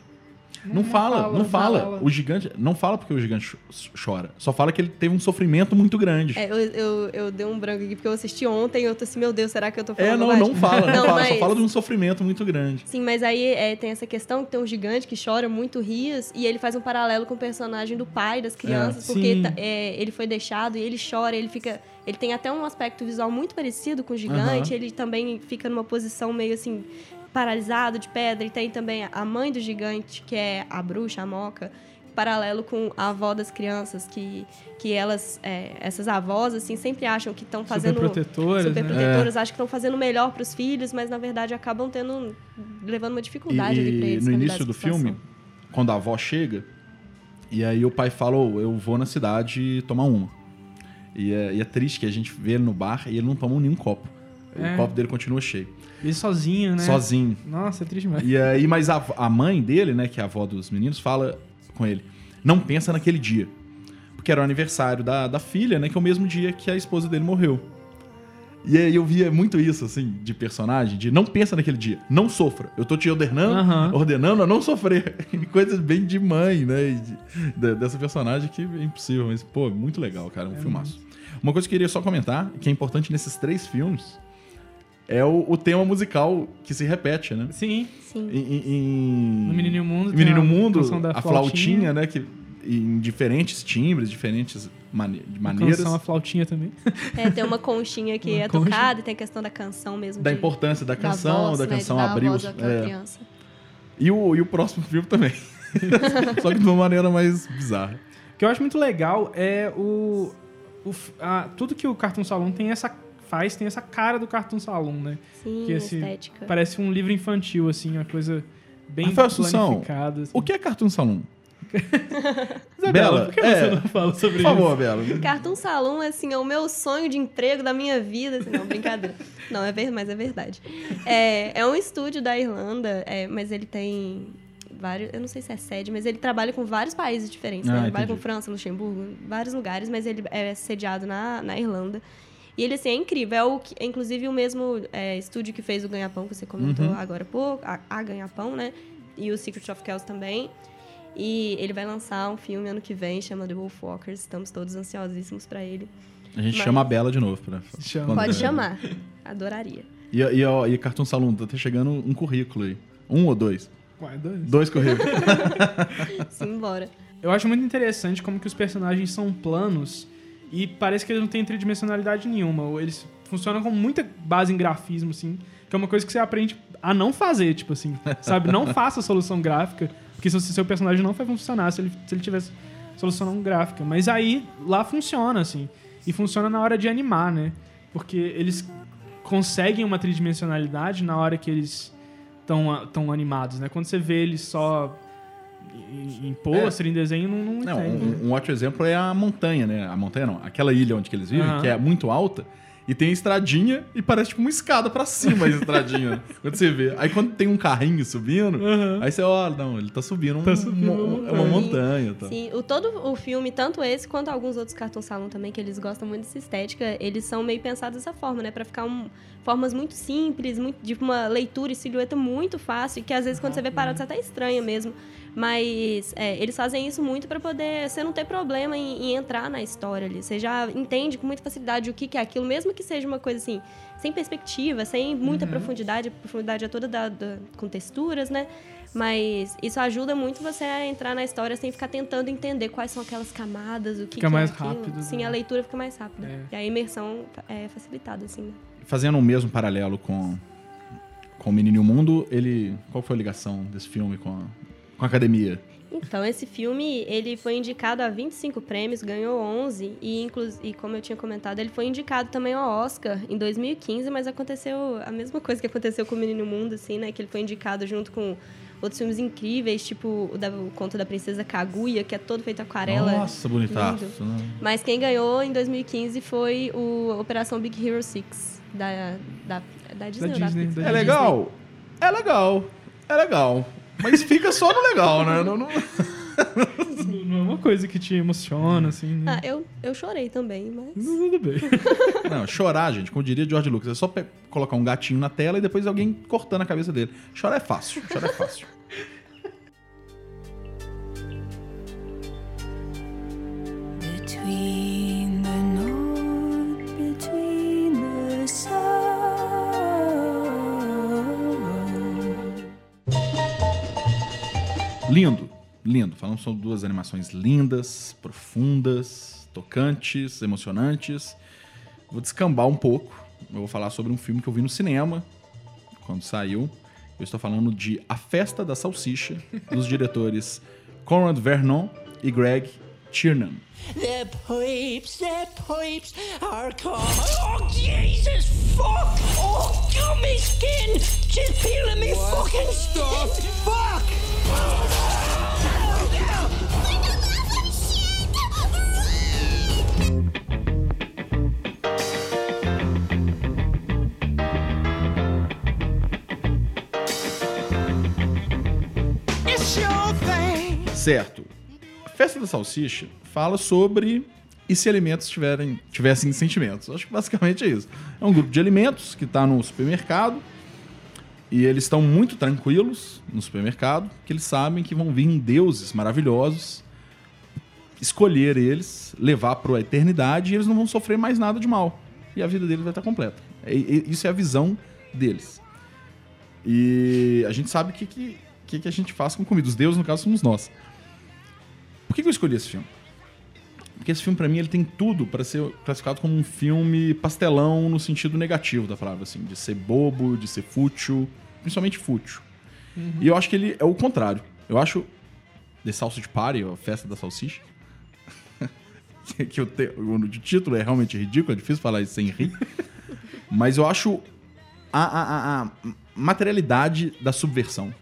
Não, fala, não fala. fala. O gigante. Não fala porque o gigante cho- chora. Só fala que ele teve um sofrimento muito grande. É, eu, eu, eu dei um branco aqui porque eu assisti ontem e eu tô assim, meu Deus, será que eu tô falando É, não, bobagem? não fala, não, Não, fala. Só mas- fala de um sofrimento muito grande. Sim, mas aí é, tem essa questão que tem um gigante que chora muito rias e ele faz um paralelo com o personagem do pai das crianças, É, porque sim. tá- é, ele foi deixado e ele chora, ele fica. Ele tem até um aspecto visual muito parecido com o gigante, Aham. ele também fica numa posição meio assim, paralisado de pedra, e tem também a mãe do gigante, que é a bruxa, a moca. Paralelo com a avó das crianças, que, que elas, é, essas avós, assim, sempre acham que estão fazendo. Super protetoras, super né? protetoras, acham que estão fazendo o melhor para os filhos, mas na verdade acabam tendo levando uma dificuldade ali pra E, eles. no início do filme, quando a avó chega, e aí o pai falou: Eu vou na cidade tomar uma. E é, e é triste que a gente vê ele no bar e ele não toma nenhum copo. É. O copo dele continua cheio. Ele sozinho, né? Sozinho. Nossa, é triste demais. E aí, mas a, a mãe dele, né, que é a avó dos meninos, fala com ele: não pensa naquele dia. Porque era o aniversário da, da filha, né, que é o mesmo dia que a esposa dele morreu. E aí eu via muito isso, assim, de personagem, de não pensa naquele dia, não sofra. Eu tô te ordenando, Aham. ordenando a não sofrer. <laughs> Coisas bem de mãe, né, de- de- dessa personagem que é impossível. Mas, pô, muito legal, cara, um filmaço. Uma coisa que eu queria só comentar, que é importante nesses três filmes, é o, o tema musical que se repete, né? Sim, Sim. Em, em- no Menino Mundo. Menino a Mundo, da a flautinha, né? Que, em diferentes timbres, diferentes mane maneiras. canção, a flautinha também. <laughs> É, tem uma conchinha que Uma é concha. tocada e tem a questão da canção mesmo. Da de- importância da canção, voz, da né, canção a abrir voz os. é. criança. E, o, e o próximo filme também. <laughs> Só que de uma maneira mais bizarra. O que eu acho muito legal é o. o a- tudo que o Cartoon Salon tem essa. Faz tem essa cara do Cartoon Salon, né? Sim, Que esse- estética. Parece um livro infantil, assim, uma coisa bem Rafael planificada. Assim. O que é Cartoon Saloon? <laughs> Isabela, Bela, por que é, você não fala sobre Por isso? favor, Bela. Cartoon Salon, assim, é o meu sonho de emprego da minha vida. Assim, não, brincadeira. Não, é ver, mas é verdade. É, é um estúdio da Irlanda, é, mas ele tem vários... Eu não sei se é sede, mas ele trabalha com vários países diferentes. né? Ah, Ele trabalha com França, Luxemburgo, vários lugares, mas ele é sediado na, na Irlanda. E ele, assim, é incrível. É, o que, é inclusive o mesmo é, estúdio que fez o Ganha-Pão, que você comentou Uhum. agora há pouco. A, a Ganha-Pão, né? E o Secret of Kells também. E ele vai lançar um filme ano que vem, chama The Wolfwalkers. Estamos todos ansiosíssimos pra ele. A gente Mas- chama a Bela de novo. Pra, Chama. Pode chamar. Adoraria. E, e, ó, e Cartoon Saloon, tá chegando um currículo aí. Um ou dois? Ué, dois. Dois currículos. <laughs> Simbora. Eu acho muito interessante como que os personagens são planos e parece que eles não têm tridimensionalidade nenhuma. Ou Eles funcionam com muita base em grafismo, assim, que é uma coisa que você aprende a não fazer, tipo assim, <laughs> sabe? Não faça solução gráfica, porque se o seu personagem não vai funcionar se ele, se ele tivesse solução gráfica. Mas aí, lá funciona, assim. E funciona na hora de animar, né? Porque eles conseguem uma tridimensionalidade na hora que eles tão, tão animados, né? Quando você vê eles só em, em pôster, em desenho, não, não, Não, um, um ótimo exemplo é a montanha, né? A montanha não, aquela ilha onde que eles vivem, Aham. que é muito alta, e tem a estradinha e parece tipo uma escada pra cima a estradinha. <laughs> quando você vê. Aí quando tem um carrinho subindo, aí você olha, não, ele tá subindo, um- subindo um- uma é uma montanha. montanha. Tá. Sim, o, todo o filme, tanto esse quanto alguns outros cartão salão também, que eles gostam muito dessa estética, eles são meio pensados dessa forma, né? Pra ficar um, formas muito simples, muito, de uma leitura e silhueta muito fácil, que às vezes quando você vê parado você até estranha mesmo. Mas é, eles fazem isso muito pra poder você não ter problema em, em entrar na história ali. Você já entende com muita facilidade o que, que é aquilo, mesmo que seja uma coisa assim, sem perspectiva, sem muita profundidade, a profundidade é toda da, da- com texturas, né? Mas isso ajuda muito você a entrar na história sem ficar tentando entender quais são aquelas camadas, o que, Fica que mais é aquilo. rápido, Sim, né? a leitura fica mais rápida. É. E a imersão é facilitada, assim. né? Fazendo o mesmo paralelo com, com o Menino e o Mundo, ele. Qual foi a ligação desse filme com a, com a academia? Então, esse filme, ele foi indicado a 25 prêmios, ganhou 11, e, e como eu tinha comentado, ele foi indicado também ao Oscar em 2015, mas aconteceu a mesma coisa que aconteceu com o Menino Mundo, assim, né? Que ele foi indicado junto com outros filmes incríveis, tipo o, da, o Conto da Princesa Kaguya, que é todo feito aquarela. Nossa, bonitaço. lindo. né? Mas quem ganhou em 2015 foi o Operação Big Hero 6, da, da, da Disney. ou Disney, da É legal? É legal. É legal. Mas fica só no legal, né? Não- não- <laughs> Não é uma coisa que te emociona, assim, né? Ah, eu, eu chorei também, mas... Tudo bem. <laughs> Não, chorar, gente, como diria George Lucas, é só colocar um gatinho na tela e depois alguém cortando a cabeça dele. Chorar é fácil, chorar é fácil. <laughs> Lindo, lindo. Falamos sobre duas animações lindas, profundas, tocantes, emocionantes. Vou descambar um pouco. Eu vou falar sobre um filme que eu vi no cinema quando saiu. Eu estou falando de A Festa da Salsicha, dos diretores Conrad Vernon e Greg Tiernan. The pipes, the pipes are coming. Oh, Jesus, fuck! Oh, gummy skin! Just peeling me fucking stuff! Fuck! It's your thing! Certo. Festa da Salsicha fala sobre e se alimentos tiverem, tivessem sentimentos. Acho que basicamente é isso. É um grupo de alimentos que está no supermercado e eles estão muito tranquilos no supermercado, que eles sabem que vão vir deuses maravilhosos escolher eles, levar para a eternidade e eles não vão sofrer mais nada de mal. E a vida deles vai estar completa. E- Isso é a visão deles. E a gente sabe o que, que, que a gente faz com comida. Os deuses, no caso, somos nós. Por que, eu escolhi esse filme? Porque esse filme, pra mim, ele tem tudo para ser classificado como um filme pastelão no sentido negativo da palavra, assim, de ser bobo, de ser fútil, principalmente fútil. E eu acho que ele é o contrário. Eu acho The Sausage Party, a festa da salsicha, <laughs> que- que o, te- o título é realmente ridículo, é difícil falar isso sem rir, <laughs> mas eu acho a, a- a- a materialidade da subversão.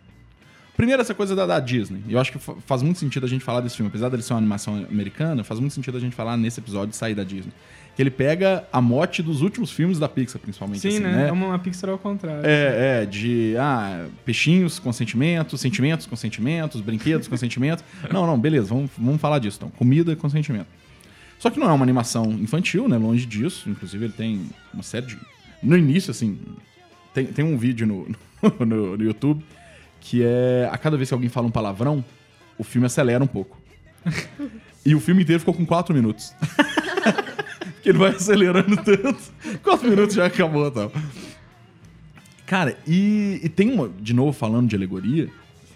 Primeiro, essa coisa da, da Disney. Eu acho que fa- faz muito sentido a gente falar desse filme. Apesar dele ser uma animação americana, faz muito sentido a gente falar nesse episódio de sair da Disney. Que ele pega a mote dos últimos filmes da Pixar, principalmente. Sim, assim, né? É uma Pixar ao contrário. É, é, de ah, peixinhos com sentimentos, sentimentos com sentimentos, brinquedos com sentimentos. <laughs> Não, não, beleza, vamos, vamos falar disso então. Comida com sentimento. Só que não é uma animação infantil, né? Longe disso. Inclusive, ele tem uma série de. No início, assim, tem, tem um vídeo no, <laughs> no, no YouTube que é. A cada vez que alguém fala um palavrão, o filme acelera um pouco. <laughs> E o filme inteiro ficou com 4 minutos. <laughs> Porque ele vai acelerando tanto. 4 minutos já acabou tal. Cara, e, e tem uma. De novo, falando de alegoria,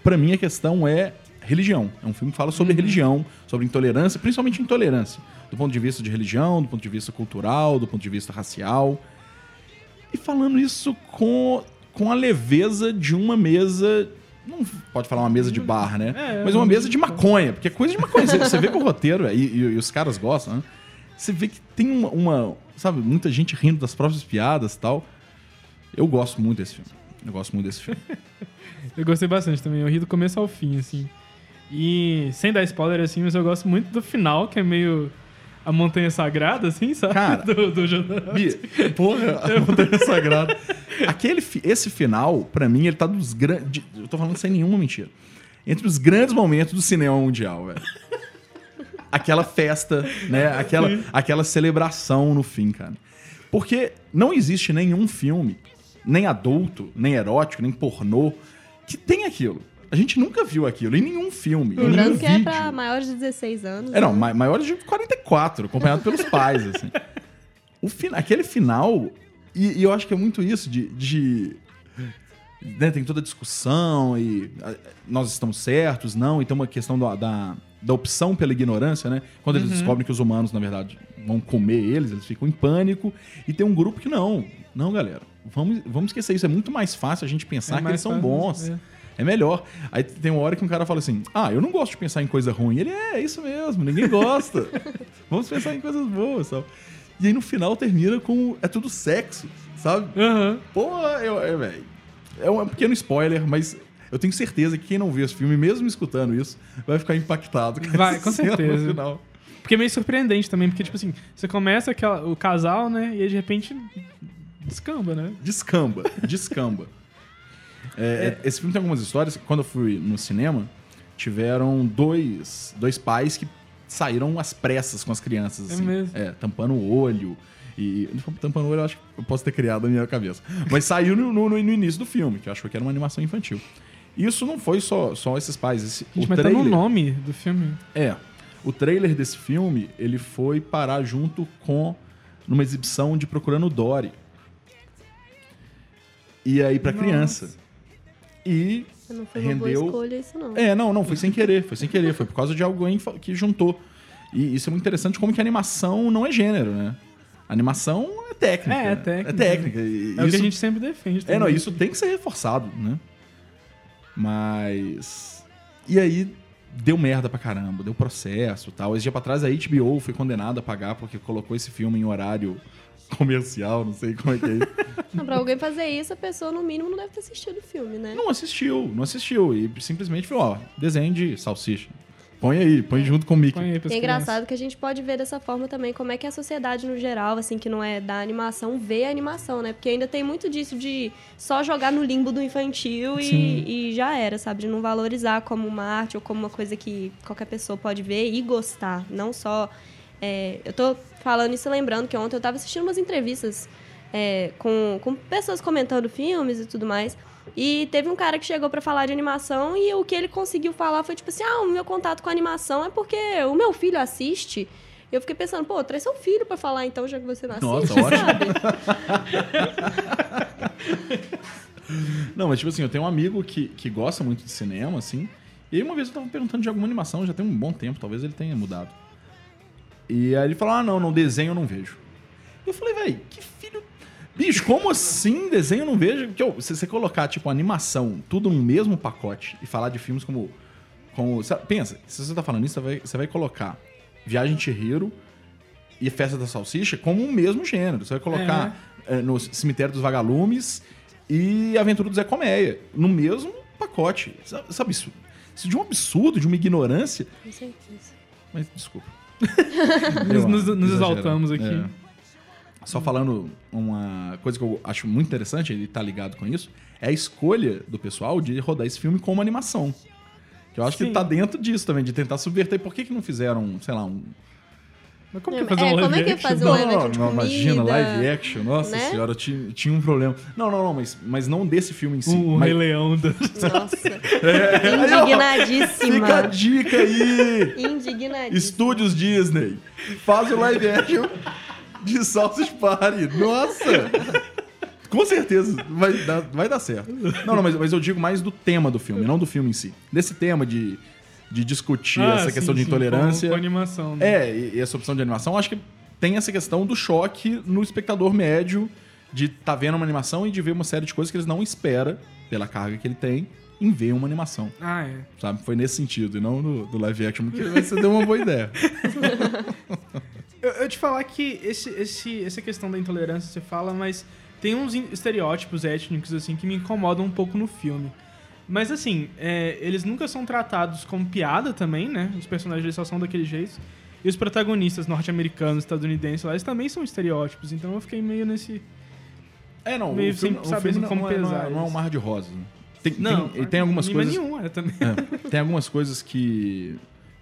pra mim a questão é religião. É um filme que fala sobre religião, sobre intolerância, principalmente intolerância. Do ponto de vista de religião, do ponto de vista cultural, do ponto de vista racial. E falando isso com, com a leveza de uma mesa. Não pode falar uma mesa de bar, né? É, Mas uma mesa de maconha, porque é coisa de maconha. Você, vê que o roteiro, e, e- e os caras gostam, né? Você vê que tem uma, uma, Sabe, muita gente rindo das próprias piadas e tal. Eu gosto muito desse filme. Eu gosto muito desse filme. <laughs> Eu gostei bastante também. Eu ri do começo ao fim, assim. E sem dar spoiler, assim, mas eu gosto muito do final, que é meio a montanha sagrada, assim, sabe? Cara, <laughs> do, do Jodorowsky. Bi, porra, a <laughs> Montanha Sagrada. Aquele, esse final, pra mim, ele tá dos grandes. Eu tô falando sem nenhuma mentira. Entre os grandes momentos do cinema mundial, velho. Aquela festa, né? Aquela, aquela celebração no fim, cara. Porque não existe nenhum filme, nem adulto, nem erótico, nem pornô, que tem aquilo. A gente nunca viu aquilo em nenhum filme. Lembrando que é vídeo. pra maiores de 16 anos. É, não, né? ma- maiores de 44, acompanhado pelos pais, <laughs> assim. O fin- aquele final, e, e eu acho que é muito isso, de. de- né, tem toda a discussão e ah, nós estamos certos, não, e tem uma questão da, da, da opção pela ignorância, né? Quando eles descobrem que os humanos, na verdade, vão comer eles, eles ficam em pânico. E tem um grupo que não. Não, galera, vamos, vamos esquecer isso. É muito mais fácil a gente pensar É que eles são bons. é. É melhor. Aí tem uma hora que um cara fala assim: Ah, eu não gosto de pensar em coisa ruim. Ele é, é isso mesmo, ninguém gosta. <laughs> Vamos pensar em coisas boas, sabe? E aí no final termina com. É tudo sexo, sabe? Aham. Pô, eu, é, velho. É um pequeno spoiler, mas eu tenho certeza que quem não viu esse filme, mesmo escutando isso, vai ficar impactado. com Vai, com certeza. final. Porque é meio surpreendente também, porque, tipo assim, você começa aquela, o casal, né? E aí de repente descamba, né? Descamba, descamba. É, é, esse filme tem algumas histórias. Quando eu fui no cinema, tiveram dois, dois pais que saíram às pressas com as crianças. É Assim, mesmo? É, tampando o olho. E tampando o olho, eu acho que eu posso ter criado na minha cabeça. Mas saiu no, no- no início do filme, que eu achou que era uma animação infantil. Isso não foi só, só esses pais. Esse, Gente, o mas tá trailer, no nome do filme. É. O trailer desse filme, ele foi parar junto com numa exibição de Procurando Dory. E aí pra Nossa. criança. E Não foi uma boa rendeu- escolha isso, não. é, não, não, foi sem querer, foi sem querer, foi por causa de alguém que juntou. E isso é muito interessante como que a animação não é gênero, né? A animação é técnica. É, é técnica. É técnica. E É o que isso- a gente sempre defende. é, não, também. isso tem que ser reforçado, né? Mas. E aí deu merda pra caramba, deu processo e tal. Esse dia pra trás a HBO foi condenada a pagar porque colocou esse filme em horário <laughs> comercial, não sei como é que é. isso. <laughs> Não, pra alguém fazer isso, a pessoa, no mínimo, não deve ter assistido o filme, né? não assistiu, não assistiu. E simplesmente falou: ó, desenho de salsicha. Põe aí, põe junto com o Mickey. Põe aí É crianças. engraçado que a gente pode ver dessa forma também como é que a sociedade no geral, assim, que não é da animação, vê a animação, né? Porque ainda tem muito disso de só jogar no limbo do infantil e, e já era, sabe? De não valorizar como uma arte ou como uma coisa que qualquer pessoa pode ver e gostar. Não só. é, eu tô falando isso lembrando que ontem eu tava assistindo umas entrevistas é, com, com pessoas comentando filmes e tudo mais. E teve um cara que chegou pra falar de animação e o que ele conseguiu falar foi tipo assim: ah, o meu contato com animação é porque o meu filho assiste. Eu fiquei pensando, pô, traz seu filho pra falar então, já que você não assiste, Nossa, ótimo. sabe? <laughs> Não, mas tipo assim, eu tenho um amigo que, que gosta muito de cinema, assim. E uma vez eu tava perguntando de alguma animação, já tem um bom tempo, talvez ele tenha mudado. E aí ele falou: ah, não, não, desenho eu não vejo. E eu falei, velho, que filho. Bicho, como assim desenho eu não vejo? Porque, ó, se você colocar, tipo, animação, tudo no mesmo pacote e falar de filmes como. como pensa, se você tá falando isso, você vai, você vai colocar Viagem Chihiro e Festa da Salsicha como o mesmo gênero. Você vai colocar eh, no Cemitério dos Vagalumes e Aventura do Zé Colmeia no mesmo pacote. Sabe, sabe isso? Isso de um absurdo, de uma ignorância. Com certeza. Mas desculpa. <laughs> Nos, nos- nos exaltamos aqui. É. Só falando uma coisa que eu acho muito interessante, ele tá ligado com isso, é a escolha do pessoal de rodar esse filme como animação. Que eu acho Sim. que tá dentro disso também, de tentar subverter. Por que, que não fizeram, sei lá, um. Mas como É, que é fazer é, um live como é que é action? fazer um live não, action não, imagina, live action. Nossa né? senhora, tinha, tinha um problema. Não, não, não, mas, mas não desse filme em si. O, mas, Rei Leão da... Nossa. Ó, <laughs> Indignadíssima. Fica a dica aí! Indignadíssima. Estúdios Disney. Faz o live action de Salsicha Party. Nossa! Com certeza vai dar, vai dar certo. Não, não, mas, mas eu digo mais do tema do filme, não do filme em si. Desse tema de, de discutir Ah, essa sim, questão de sim, intolerância. Com, com animação. né? É, e, e essa opção de animação, acho que tem essa questão do choque no espectador médio de tá vendo uma animação e de ver uma série de coisas que eles não espera, pela carga que ele tem, em ver uma animação. Ah, é. Sabe? Foi nesse sentido, e não no, do live action, porque você deu uma boa ideia. <laughs> Eu, eu te falar que esse, esse, essa questão da intolerância você fala, mas tem uns estereótipos étnicos, assim, que me incomodam um pouco no filme. Mas, assim, é, eles nunca são tratados como piada também, né? Os personagens só são daquele jeito. E os protagonistas norte-americanos, estadunidenses lá, eles também são estereótipos. Então eu fiquei meio nesse... É, não, Meio o filme, sem saber como não é, não, é, pesar não é um mar de rosas. né? Tem, Não, tem, tem algumas coisas... nenhum, é também. <laughs> É, tem algumas coisas que,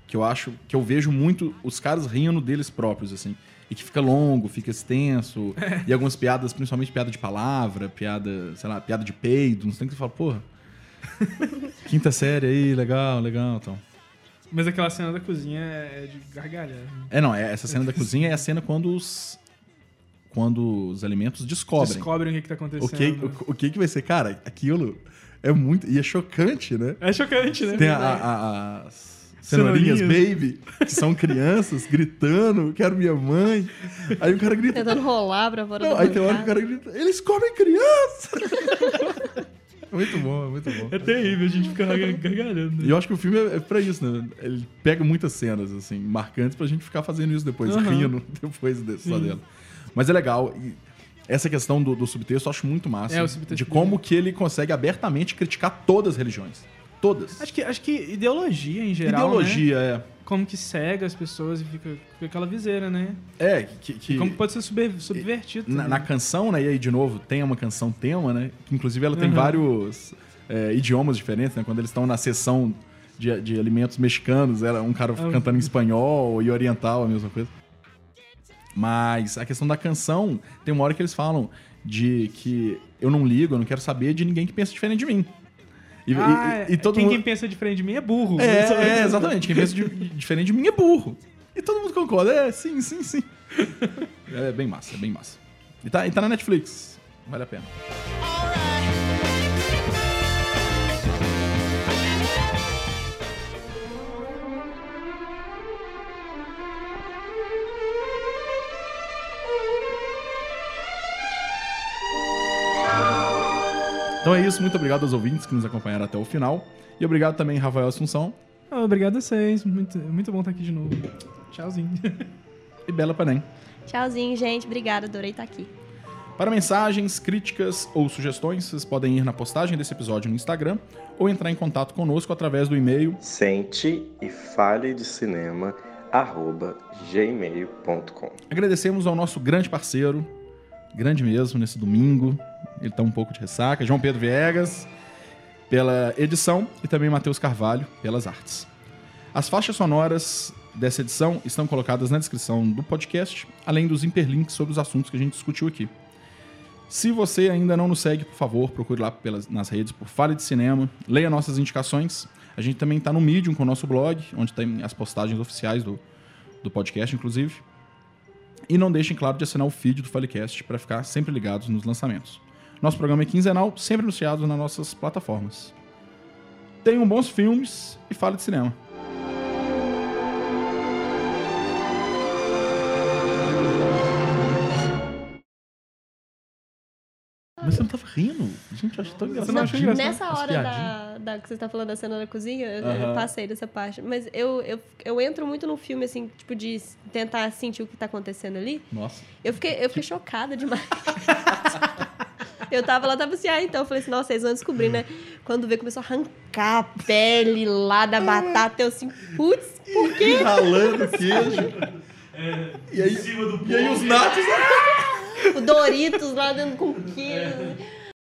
que eu acho, que eu vejo muito os caras rindo deles próprios, assim. E que fica longo, fica extenso. E algumas piadas, principalmente piada de palavra, piada, sei lá, piada de peido, não sei o que você fala, porra. <laughs> Quinta série aí, legal, legal, então. Mas aquela cena da cozinha é de gargalhar. É, não, é, essa cena da cozinha é a cena quando os quando os alimentos descobrem Descobrem o que, que tá o acontecendo. que, o, o que que vai ser. Cara, aquilo é muito... E é chocante, né? É chocante, né? Tem a, a- a- as cenourinhas Cenourinhas. baby, que são crianças gritando, quero minha mãe. Aí o cara grita. Tentando rolar pra fora Não, do aí tem hora que o cara grita, eles comem criança! <laughs> É muito bom, é muito bom. É terrível, a gente fica gargalhando. E eu acho que o filme é, é pra isso, né? Ele pega muitas cenas, assim, marcantes pra gente ficar fazendo isso depois, Aham. rindo <laughs> depois desse, só dela. Mas é legal. e essa questão do, do subtexto eu acho muito massa. É, o subtexto de dele. como que ele consegue abertamente criticar todas as religiões. Todas. Acho que, acho que ideologia em geral. Né? Ideologia, Como que cega as pessoas e fica, fica aquela viseira, né? é. Que, que- como pode ser sub- subvertido. Na, na canção, né? E aí, de novo, tem uma canção tema, né? Que inclusive ela tem Uhum. vários é, idiomas diferentes, né? Quando eles estão na sessão de, de alimentos mexicanos, era um cara Ah, cantando em espanhol e oriental, a mesma coisa. Mas a questão da canção, tem uma hora que eles falam de que eu não ligo, eu não quero saber de ninguém que pensa diferente de mim. E, Ah, e- e todo quem, mundo... quem pensa diferente de mim é burro. É, é, exatamente. Quem pensa de- diferente de mim é burro. E todo mundo concorda. É, sim, sim, sim. <laughs> É bem massa, é bem massa. E tá, e tá na Netflix. Vale a pena. Então é isso, muito obrigado aos ouvintes que nos acompanharam até o final. E obrigado também, Rafael Assunção Ah, obrigado a vocês. Muito, muito bom estar aqui de novo. Tchauzinho. e Bela Panem. Tchauzinho, gente. Obrigada, adorei estar aqui. Para mensagens, críticas ou sugestões, vocês podem ir na postagem desse episódio no Instagram ou entrar em contato conosco através do e-mail Sente e fale de cinema arroba gmail.com. Agradecemos ao nosso grande parceiro, grande mesmo, nesse domingo. Ele tá um pouco de ressaca. João Pedro Viegas, pela edição, e também Matheus Carvalho, pelas artes. As faixas sonoras dessa edição estão colocadas na descrição do podcast, além dos hiperlinks sobre os assuntos que a gente discutiu aqui. Se você ainda não nos segue, por favor, procure lá pelas, nas redes por Fale de Cinema, leia nossas indicações. A gente também está no Medium com o nosso blog, onde tem as postagens oficiais do, do podcast, inclusive. E não deixem, claro, de assinar o feed do Falecast para ficar sempre ligados nos lançamentos. Nosso programa é quinzenal, sempre anunciado nas nossas plataformas. Tenham bons filmes e fale de cinema. Mas você não tava rindo? Gente, eu acho tão engraçado. não acha engraçado? Nessa As hora da, da que você tá falando da cena da cozinha, eu- eu passei dessa parte. Mas eu, eu, eu entro muito no filme, assim, tipo, de tentar sentir o que tá acontecendo ali. Nossa. Eu fiquei, eu fiquei chocada demais. <laughs> eu tava lá, tava assim, ah, então. Eu falei assim, nossa, vocês vão descobrir, né? Quando vê, começou a arrancar a pele lá da batata. Eu assim, putz, por quê? <laughs> Ralando queijo. e, aí, e aí os natos... O Doritos lá dentro com queijo.